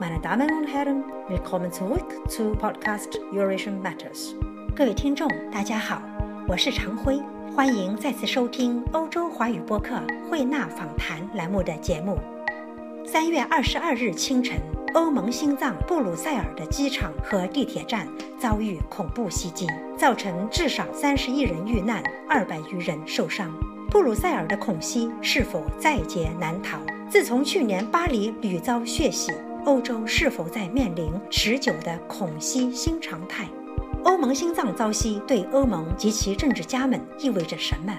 Meine Damen und Herren, willkommen zurück zu Podcast Eurasian Matters。各位听众，大家好，我是常辉，欢迎再次收听欧洲华语播客慧纳访谈栏目的节目。三月二十二日清晨，欧盟心脏布鲁塞尔的机场和地铁站遭遇恐怖袭击，造成至少三十一人遇难，二百余人受伤。布鲁塞尔的恐袭是否在劫难逃？自从去年巴黎屡遭血洗。欧洲是否在面临持久的恐袭新常态？欧盟心脏遭袭对欧盟及其政治家们意味着什么？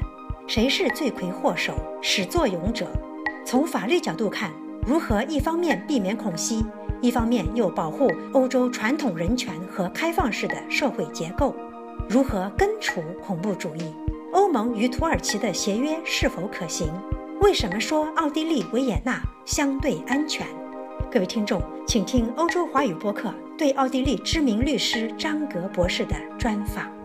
谁是罪魁祸首、始作俑者？从法律角度看，如何一方面避免恐袭，一方面又保护欧洲传统人权和开放式的社会结构？如何根除恐怖主义？欧盟与土耳其的协约是否可行？为什么说奥地利维也纳相对安全？各位听众，请听欧洲华语播客对奥地利知名律师张格博士的专访。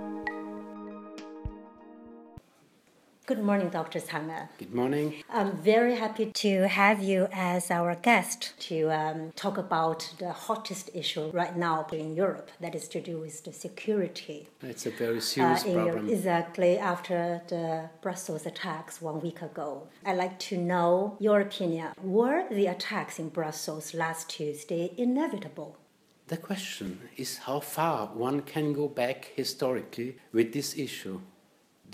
Good morning, Dr. Zanger. Good morning. I'm very happy to have you as our guest to um, talk about the hottest issue right now in Europe, that is to do with the security. It's a very serious uh, problem. Exactly after the Brussels attacks one week ago. I'd like to know your opinion. Were the attacks in Brussels last Tuesday inevitable? The question is how far one can go back historically with this issue.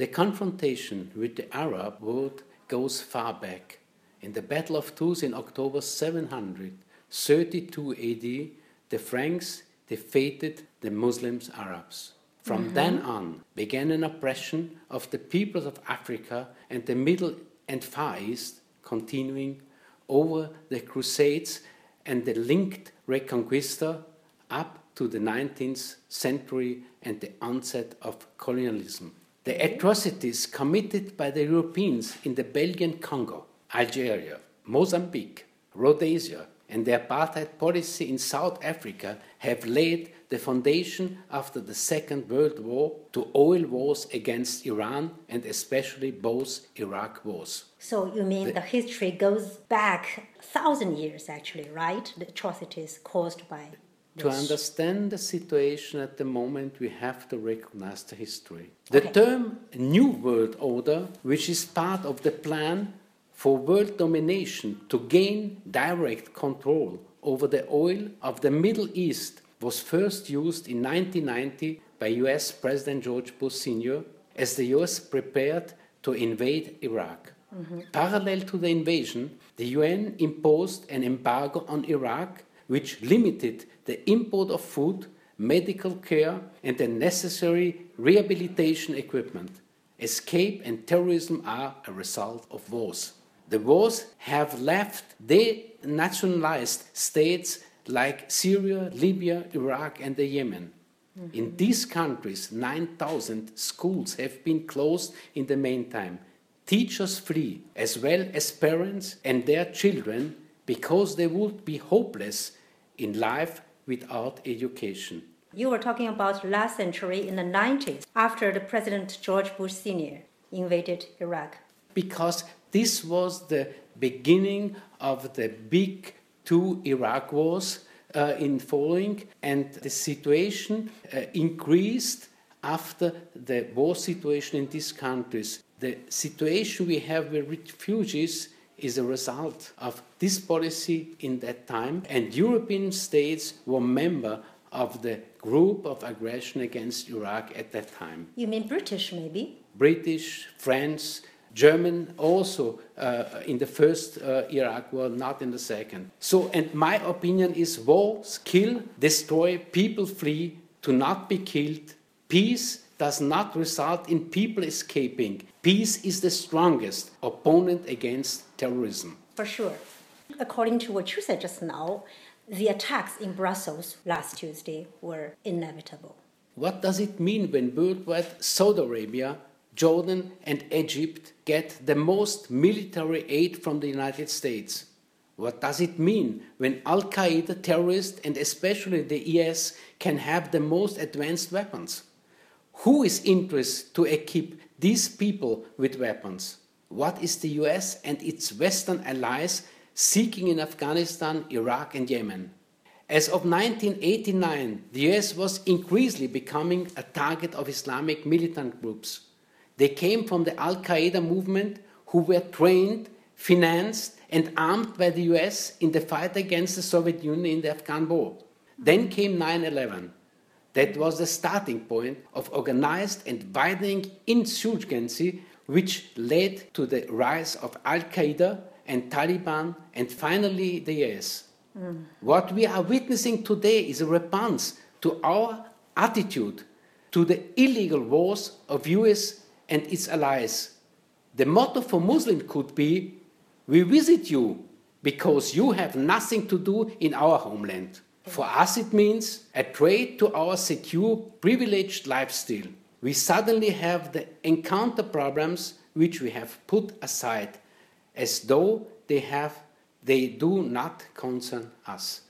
The confrontation with the Arab world goes far back. In the Battle of Tours in October 732 AD, the Franks defeated the Muslims Arabs. From mm-hmm. then on began an oppression of the peoples of Africa and the Middle and Far East, continuing over the Crusades and the linked Reconquista up to the 19th century and the onset of colonialism. The atrocities committed by the Europeans in the Belgian Congo, Algeria, Mozambique, Rhodesia, and the apartheid policy in South Africa have laid the foundation after the Second World War to oil wars against Iran and especially both Iraq wars. So you mean the, the history goes back a thousand years actually, right? The atrocities caused by to understand the situation at the moment, we have to recognize the history. The okay. term New World Order, which is part of the plan for world domination to gain direct control over the oil of the Middle East, was first used in 1990 by US President George Bush Sr. as the US prepared to invade Iraq. Mm-hmm. Parallel to the invasion, the UN imposed an embargo on Iraq which limited the import of food, medical care, and the necessary rehabilitation equipment. Escape and terrorism are a result of wars. The wars have left denationalized states like Syria, Libya, Iraq, and the Yemen. Mm-hmm. In these countries, 9,000 schools have been closed in the meantime. Teachers flee, as well as parents and their children, because they would be hopeless in life without education. You were talking about last century in the 90s, after the President George Bush Sr. invaded Iraq. Because this was the beginning of the big two Iraq wars uh, in following, and the situation uh, increased after the war situation in these countries. The situation we have with refugees is a result of this policy in that time, and European states were member of the group of aggression against Iraq at that time. You mean British, maybe? British, France, German also uh, in the first uh, Iraq war, not in the second. So, and my opinion is wars kill, destroy, people flee to not be killed. Peace does not result in people escaping. Peace is the strongest opponent against terrorism. For sure. According to what you said just now, the attacks in Brussels last Tuesday were inevitable. What does it mean when worldwide Saudi Arabia, Jordan, and Egypt get the most military aid from the United States? What does it mean when Al Qaeda terrorists and especially the IS can have the most advanced weapons? Who is interested to equip these people with weapons? What is the US and its Western allies seeking in Afghanistan, Iraq, and Yemen? As of 1989, the US was increasingly becoming a target of Islamic militant groups. They came from the Al Qaeda movement, who were trained, financed, and armed by the US in the fight against the Soviet Union in the Afghan war. Then came 9 11. That was the starting point of organized and widening insurgency, which led to the rise of Al Qaeda and Taliban, and finally the IS. Mm. What we are witnessing today is a response to our attitude to the illegal wars of US and its allies. The motto for Muslims could be, we visit you because you have nothing to do in our homeland. For us, it means a trade to our secure, privileged lifestyle. We suddenly have the encounter problems which we have put aside as though they have they do not concern us.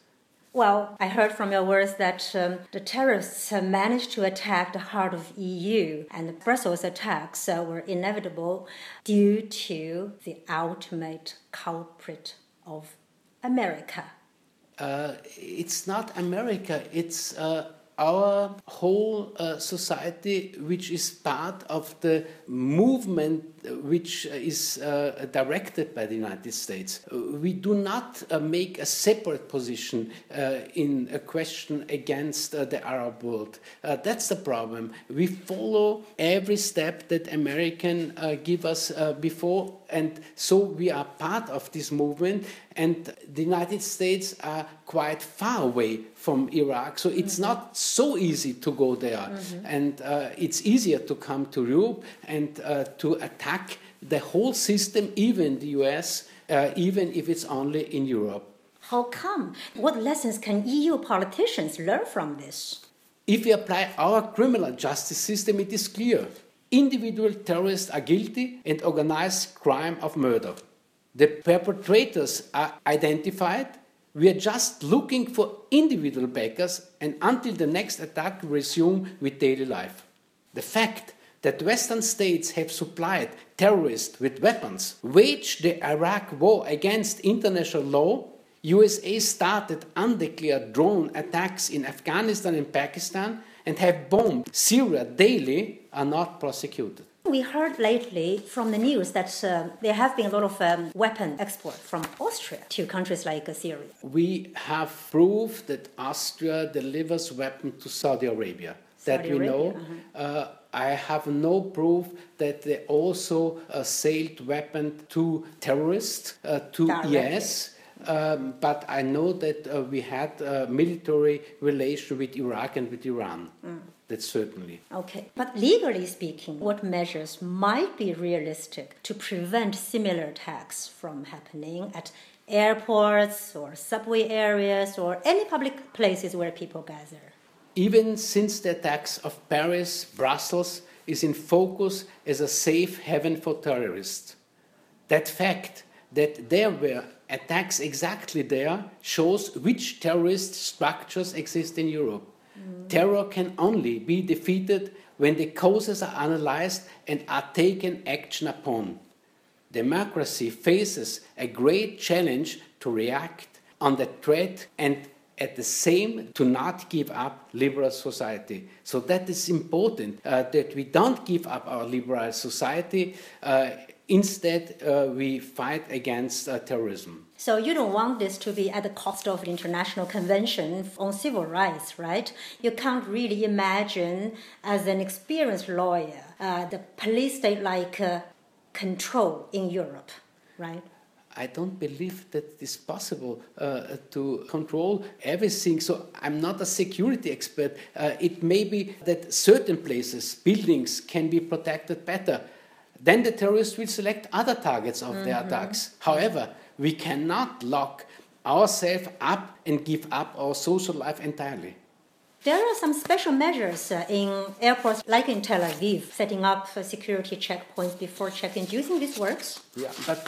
Well, I heard from your words that um, the terrorists managed to attack the heart of EU, and the Brussels attacks uh, were inevitable due to the ultimate culprit of America. Uh, it's not America. It's uh, our whole uh, society, which is part of the movement which is uh, directed by the United States. We do not uh, make a separate position uh, in a question against uh, the Arab world. Uh, that's the problem. We follow every step that American give us before, and so we are part of this movement. And the United States are quite far away from Iraq, so it's mm -hmm. not so easy to go there. Mm -hmm. And uh, it's easier to come to Europe and uh, to attack the whole system, even the US, uh, even if it's only in Europe. How come? What lessons can EU politicians learn from this? If we apply our criminal justice system, it is clear. Individual terrorists are guilty and organized crime of murder. The perpetrators are identified. We are just looking for individual backers, and until the next attack, we resume with daily life. The fact that Western states have supplied terrorists with weapons, waged the Iraq war against international law, USA started undeclared drone attacks in Afghanistan and Pakistan, and have bombed Syria daily, are not prosecuted. We heard lately from the news that uh, there have been a lot of um, weapon export from Austria to countries like uh, Syria. We have proof that Austria delivers weapons to Saudi Arabia. Saudi that we Arabia, know. Uh-huh. Uh, I have no proof that they also uh, sold weapons to terrorists, uh, to yes. Um, but I know that uh, we had a military relation with Iraq and with Iran. Mm. That's certainly. Okay. But legally speaking, what measures might be realistic to prevent similar attacks from happening at airports or subway areas or any public places where people gather? even since the attacks of Paris, Brussels is in focus as a safe haven for terrorists. That fact that there were attacks exactly there shows which terrorist structures exist in Europe. Mm. Terror can only be defeated when the causes are analyzed and are taken action upon. Democracy faces a great challenge to react on the threat and at the same to not give up liberal society. So that is important uh, that we don't give up our liberal society. Uh, instead, uh, we fight against uh, terrorism. So you don't want this to be at the cost of International Convention on Civil Rights, right? You can't really imagine, as an experienced lawyer, uh, the police state-like uh, control in Europe, right? I don't believe that it's possible uh, to control everything. So I'm not a security expert. Uh, it may be that certain places, buildings, can be protected better. Then the terrorists will select other targets of mm -hmm. their mm-hmm. attacks. However, we cannot lock ourselves up and give up our social life entirely. There are some special measures uh, in airports, like in Tel Aviv, setting up security checkpoints before check-in. Do you think this works? Yeah, but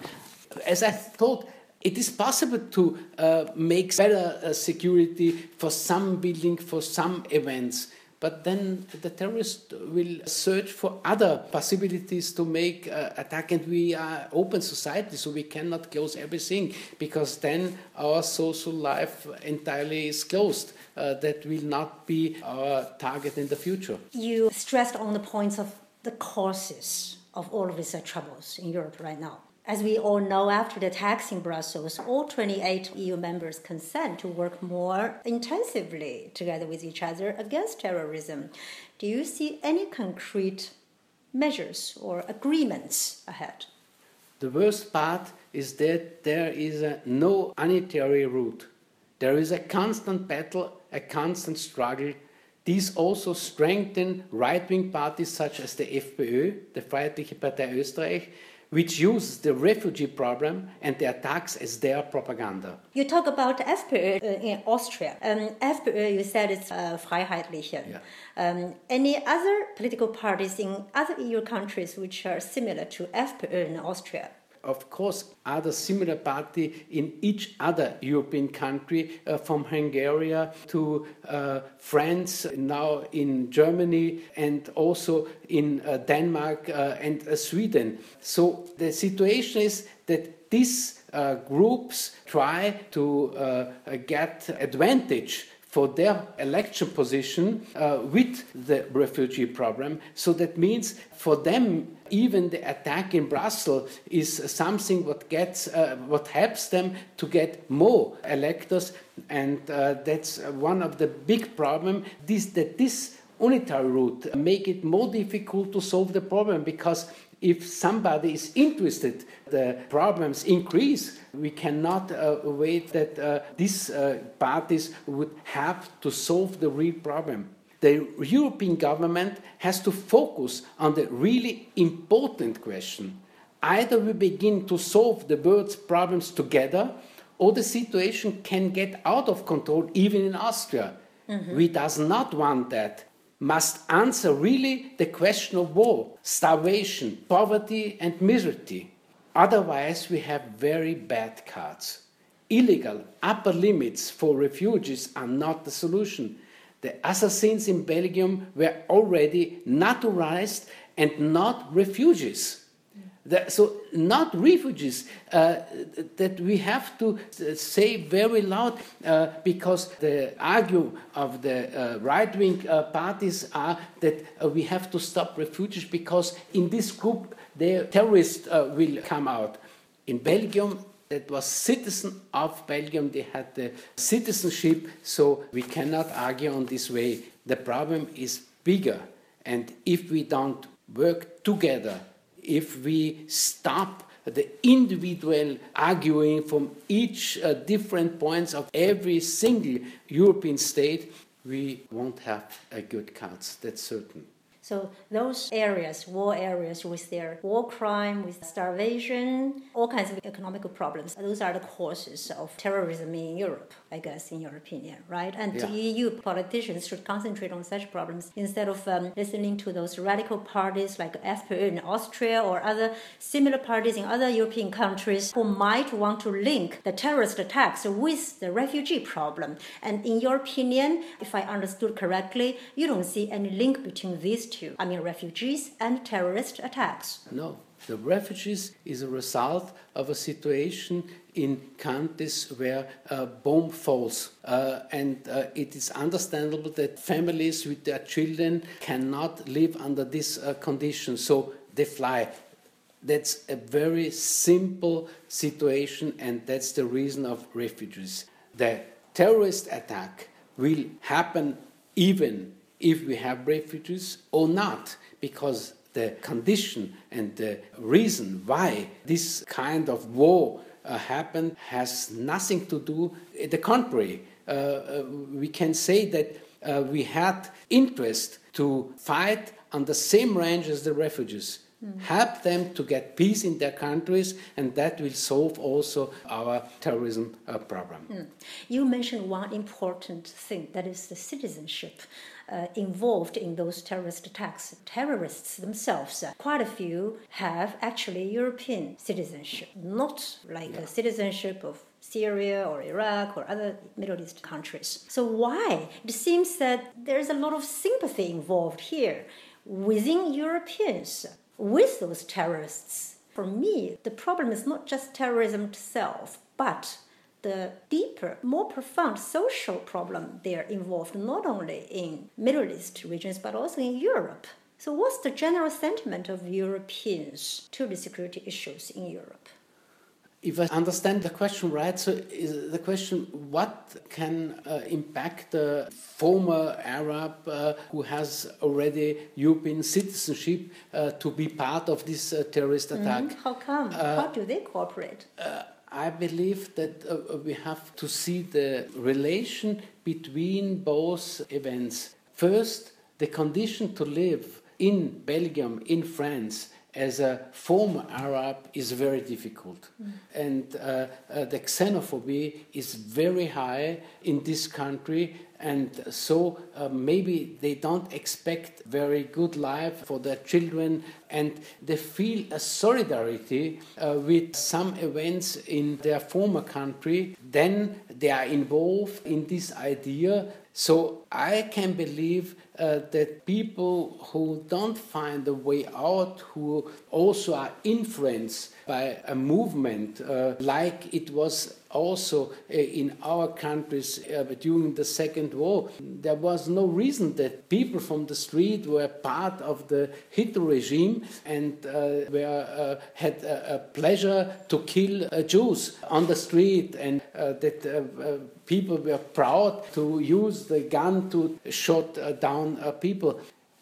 as I thought, it is possible to uh, make better uh, security for some building, for some events. but then the terrorists will search for other possibilities to make uh, attack, and we are open society, so we cannot close everything because then our social life entirely is closed. Uh, that will not be our target in the future. You stressed on the points of the causes of all of these troubles in Europe right now. As we all know, after the attacks in Brussels, all 28 EU members consent to work more intensively together with each other against terrorism. Do you see any concrete measures or agreements ahead? The worst part is that there is no unitary route. There is a constant battle, a constant struggle. These also strengthen right wing parties such as the FPÖ, the Freiheitliche Partei Österreich, which use the refugee problem and the attacks as their propaganda. You talk about FPÖ in Austria. Um, FPÖ, you said it's uh, Freiheitliche. Yeah. Um, any other political parties in other EU countries which are similar to FPÖ in Austria? Of course, other similar party in each other European country, uh, from Hungary to uh, France, now in Germany, and also in uh, Denmark uh, and uh, Sweden. So the situation is that these uh, groups try to get advantage for their election position uh, with the refugee problem. So that means for them, even the attack in Brussels is something what gets uh, what helps them to get more electors, and uh, that's one of the big problem. This that this unitary route make it more difficult to solve the problem because if somebody is interested, the problems increase. We cannot uh, wait that uh, these uh, parties would have to solve the real problem. The European government has to focus on the really important question. Either we begin to solve the world's problems together, or the situation can get out of control, even in Austria. Mm -hmm. We does not want that must answer really the question of war, starvation, poverty, and misery. Otherwise, we have very bad cards. Illegal upper limits for refugees are not the solution. The assassins in Belgium were already naturalized and not refugees. The, so not refugees uh, that we have to say very loud uh, because the argue of the uh, right-wing uh, parties are that uh, we have to stop refugees because in this group the terrorists uh, will come out. In Belgium, that was citizen of Belgium. They had the citizenship, so we cannot argue on this way. The problem is bigger, and if we don't work together if we stop the individual arguing from each uh, different points of every single European state, we won't have a good cards, that's certain. So those areas, war areas with their war crime, with starvation, all kinds of economical problems, those are the causes of terrorism in Europe, I guess, in your opinion, right? And yeah. EU politicians should concentrate on such problems instead of um, listening to those radical parties like FPÖ in Austria or other similar parties in other European countries who might want to link the terrorist attacks with the refugee problem. And in your opinion, if I understood correctly, you don't see any link between these to, I mean, refugees and terrorist attacks. No. The refugees is a result of a situation in countries where a bomb falls. Uh, and uh, it is understandable that families with their children cannot live under this uh, conditions, so they fly. That's a very simple situation, and that's the reason of refugees. The terrorist attack will happen even if we have refugees or not, because the condition and the reason why this kind of war uh, happened has nothing to do. The contrary, uh, uh, we can say that uh, we had interest to fight on the same range as the refugees. Mm. Help them to get peace in their countries, and that will solve also our terrorism uh, problem. Mm. You mentioned one important thing that is the citizenship uh, involved in those terrorist attacks. Terrorists themselves, uh, quite a few have actually European citizenship, not like yeah. a citizenship of Syria or Iraq or other Middle East countries. So, why? It seems that there's a lot of sympathy involved here within Europeans with those terrorists. For me, the problem is not just terrorism itself, but the deeper, more profound social problem they are involved not only in Middle East regions but also in Europe. So, what's the general sentiment of Europeans to the security issues in Europe? If I understand the question right, so is the question what can uh, impact the former Arab uh, who has already European citizenship uh, to be part of this uh, terrorist mm-hmm. attack? Mm -hmm. How come? Uh, How do they cooperate? Uh, I believe that we have to see the relation between both events. First, the condition to live in Belgium, in France, as a former Arab is very difficult. Mm. And uh, uh, the xenophobia is very high in this country, and so uh, maybe they don't expect very good life for their children, and they feel a solidarity uh, with some events in their former country. Then they are involved in this idea. So I can believe uh, that people who don't find a way out, who also are influenced by a movement uh, like it was also uh, in our countries uh, during the Second War. There was no reason that people from the street were part of the Hitler regime and uh, were, had a, pleasure to kill Jews on the street and that people were proud to use the gun to shoot down people.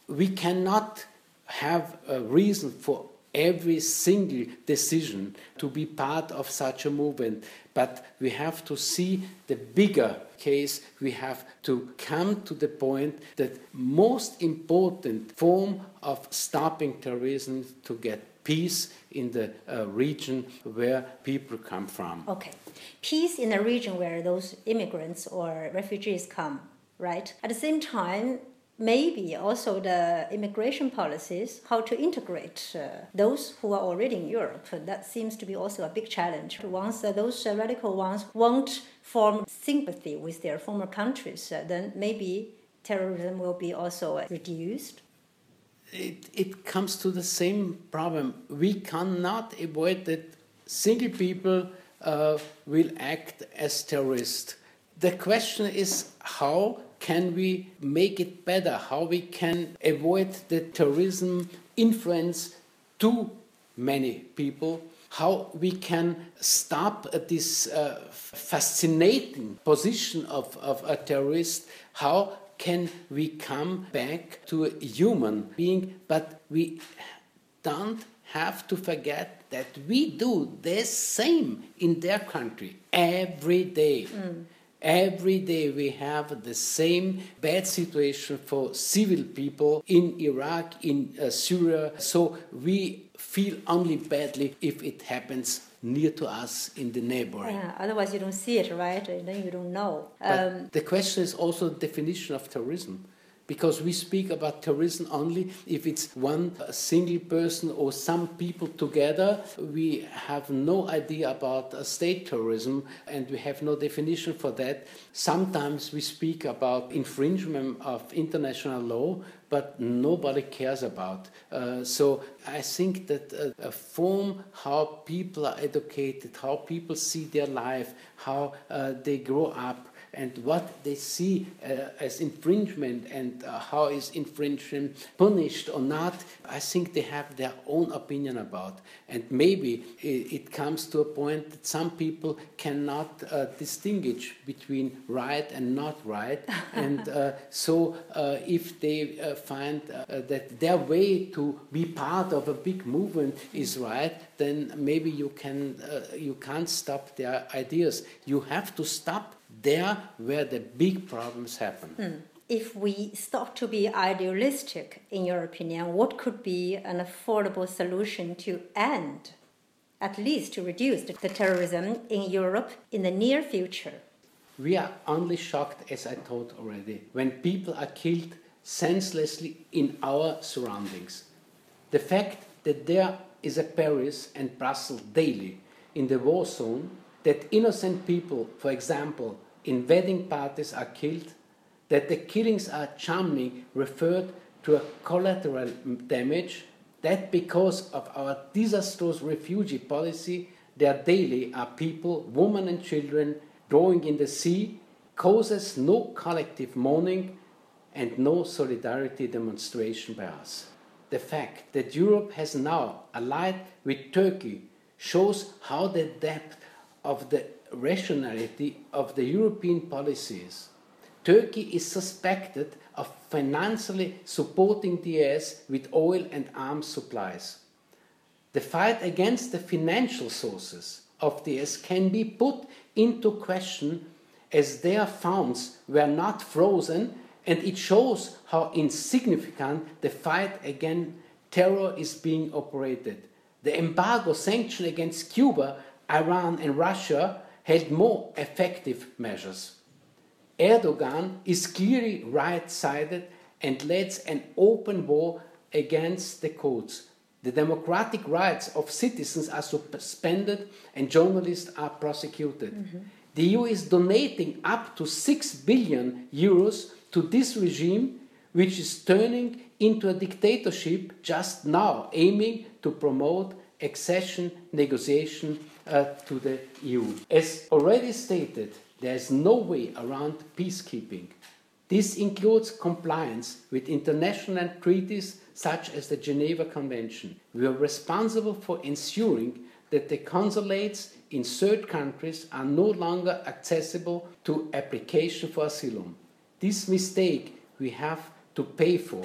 We cannot have a reason for every single decision to be part of such a movement, but we have to see the bigger case. We have to come to the point that most important form of stopping terrorism to get peace in the uh, region where people come from. Okay, peace in the region where those immigrants or refugees come, right? At the same time, maybe also the immigration policies, how to integrate uh, those who are already in Europe. That seems to be also a big challenge. Once uh, those uh, radical ones won't form sympathy with their former countries, uh, then maybe terrorism will be also uh, reduced it, it comes to the same problem. We cannot avoid that single people uh, will act as terrorists. The question is how can we make it better? How we can avoid the terrorism influence too many people? How we can stop this uh, fascinating position of, of a terrorist? How can we come back to a human being, but we don't have to forget that we do the same in their country every day. Mm. Every day we have the same bad situation for civil people in Iraq, in uh, Syria. So we feel only badly if it happens near to us in the neighborhood. Yeah, otherwise, you don't see it, right? And then you don't know. Um, the question is also the definition of terrorism. Because we speak about terrorism only if it's one single person or some people together. We have no idea about state terrorism and we have no definition for that. Sometimes we speak about infringement of international law, but nobody cares about. Uh, so I think that a, a, form how people are educated, how people see their life, how uh, they grow up, and what they see uh, as infringement and uh, how is infringement punished or not, I think they have their own opinion about. And maybe it, it comes to a point that some people cannot uh, distinguish between right and not right. and uh, so uh, if they uh, find that their way to be part of a big movement is right, then maybe you can you can't stop their ideas. You have to stop there where the big problems happen. Mm. If we stop to be idealistic, in your opinion, what could be an affordable solution to end, at least to reduce the terrorism in Europe in the near future? We are only shocked, as I told already, when people are killed senselessly in our surroundings. The fact that there is a Paris and Brussels daily in the war zone that innocent people, for example, in wedding parties are killed, that the killings are charmingly referred to a collateral damage, that because of our disastrous refugee policy, there daily are people, women and children, drowning in the sea, causes no collective mourning and no solidarity demonstration by us. The fact that Europe has now allied with Turkey shows how the depth of the rationality of the European policies. Turkey is suspected of financially supporting the IS with oil and arms supplies. The fight against the financial sources of the IS can be put into question as their funds were not frozen, and it shows how insignificant the fight against terror is being operated. The embargo sanction against Cuba, Iran, and Russia had more effective measures. Erdogan is clearly right sided and leads an open war against the Kurds. The democratic rights of citizens are suspended and journalists are prosecuted. Mm -hmm. The EU is donating up to 6 billion euros to this regime, which is turning into a dictatorship just now, aiming to promote accession negotiation uh, to the EU. As already stated, there is no way around peacekeeping. This includes compliance with international treaties such as the Geneva Convention. We are responsible for ensuring that the consulates in third countries are no longer accessible to application for asylum. This mistake we have to pay for.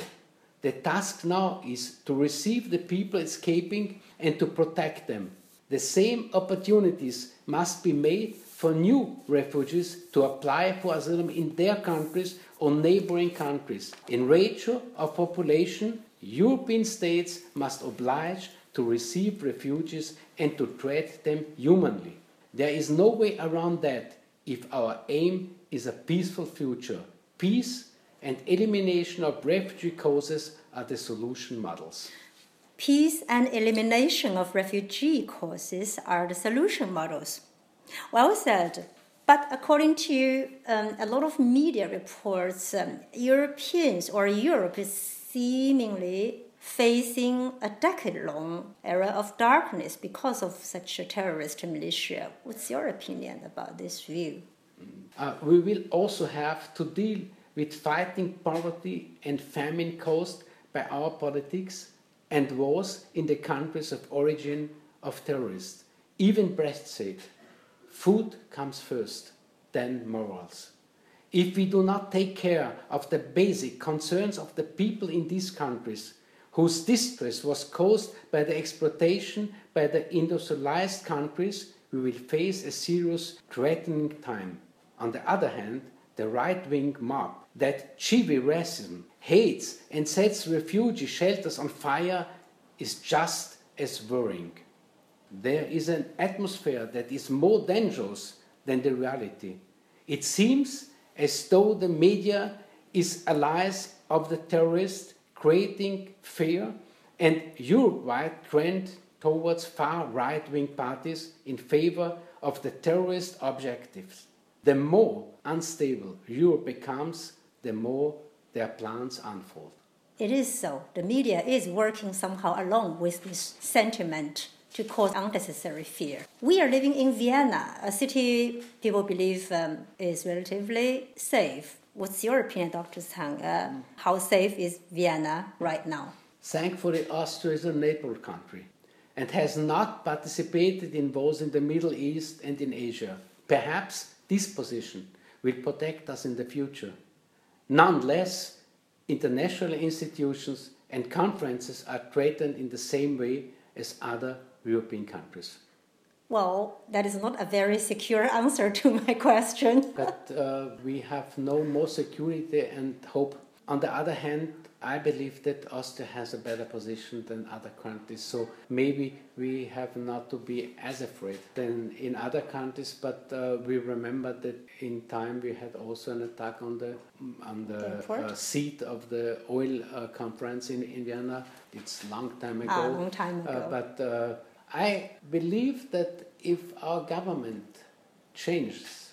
The task now is to receive the people escaping and to protect them. The same opportunities must be made for new refugees to apply for asylum in their countries or neighboring countries. In ratio of population, European states must oblige to receive refugees and to treat them humanly. There is no way around that if our aim is a peaceful future. Peace and elimination of refugee causes are the solution models. Peace and elimination of refugee causes are the solution models. Well said. But according to um, a lot of media reports, um, Europeans or Europe is seemingly facing a decade long era of darkness because of such a terrorist militia. What's your opinion about this view? Uh, we will also have to deal with fighting poverty and famine caused by our politics and wars in the countries of origin of terrorists. Even Brecht said, food comes first, then morals. If we do not take care of the basic concerns of the people in these countries, whose distress was caused by the exploitation by the industrialized countries, we will face a serious threatening time. On the other hand, the right wing mob that Chivi racism hates and sets refugee shelters on fire is just as worrying. There is an atmosphere that is more dangerous than the reality. It seems as though the media is allies of the terrorists creating fear and Europe-wide trend towards far right-wing parties in favor of the terrorist objectives. The more unstable Europe becomes, the more their plans unfold. It is so. The media is working somehow along with this sentiment to cause unnecessary fear. We are living in Vienna, a city people believe um, is relatively safe. What's your opinion, Dr. Tang? Uh, how safe is Vienna right now? Thankfully, Austria is a neighbor country and has not participated in wars in the Middle East and in Asia. Perhaps this position will protect us in the future. Nonetheless, international institutions and conferences are threatened in the same way as other European countries. Well, that is not a very secure answer to my question. but uh, we have no more security and hope. On the other hand, I believe that Austria has a better position than other countries. So maybe we have not to be as afraid than in other countries. But uh, we remember that in time we had also an attack on the on the, uh, seat of the oil uh, conference in, in Vienna. It's a long time ago. Ah, long time uh, ago. but uh, I believe that if our government changes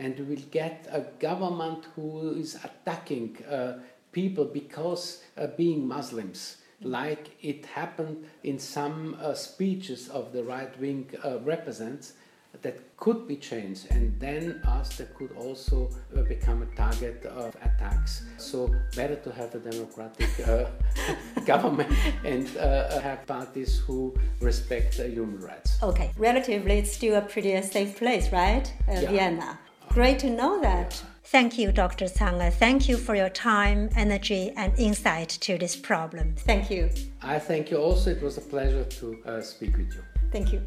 and we will get a government who is attacking uh, people because uh, being Muslims, like it happened in some uh, speeches of the right wing uh, represents, that could be changed, and then us that could also uh, become a target of attacks. So better to have a democratic uh, government and have parties who respect human rights. Okay, relatively, it's still a pretty safe place, right? Yeah. Vienna. Great to know that. Thank you, Dr. Zhang. Thank you for your time, energy, and insight to this problem. Thank you. I thank you also. It was a pleasure to uh, speak with you. Thank you.